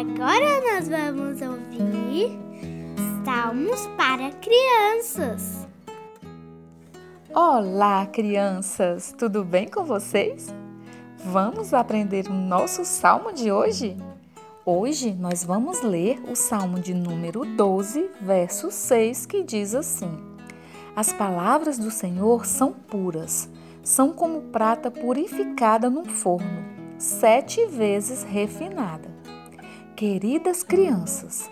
Agora nós vamos ouvir Salmos para crianças. Olá, crianças! Tudo bem com vocês? Vamos aprender o nosso salmo de hoje? Hoje nós vamos ler o salmo de número 12, verso 6, que diz assim: As palavras do Senhor são puras, são como prata purificada num forno, sete vezes refinada. Queridas crianças,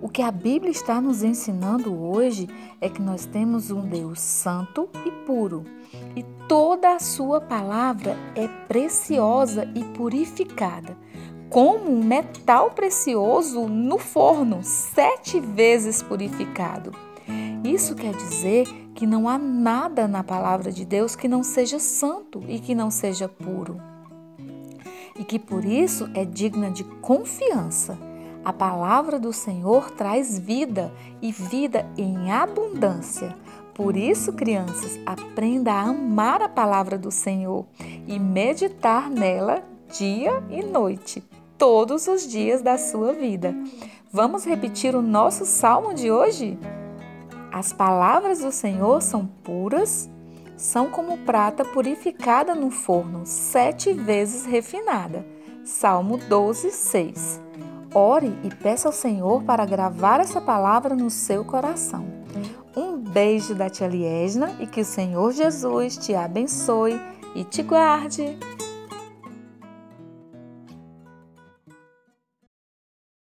o que a Bíblia está nos ensinando hoje é que nós temos um Deus santo e puro, e toda a sua palavra é preciosa e purificada, como um metal precioso no forno, sete vezes purificado. Isso quer dizer que não há nada na palavra de Deus que não seja santo e que não seja puro. E que por isso é digna de confiança a palavra do Senhor traz vida e vida em abundância. Por isso, crianças, aprenda a amar a palavra do Senhor e meditar nela dia e noite, todos os dias da sua vida. Vamos repetir o nosso salmo de hoje? As palavras do Senhor são puras, são como prata purificada no forno, sete vezes refinada. Salmo 12, 6. Ore e peça ao Senhor para gravar essa palavra no seu coração. Um beijo da tia Liesna e que o Senhor Jesus te abençoe e te guarde.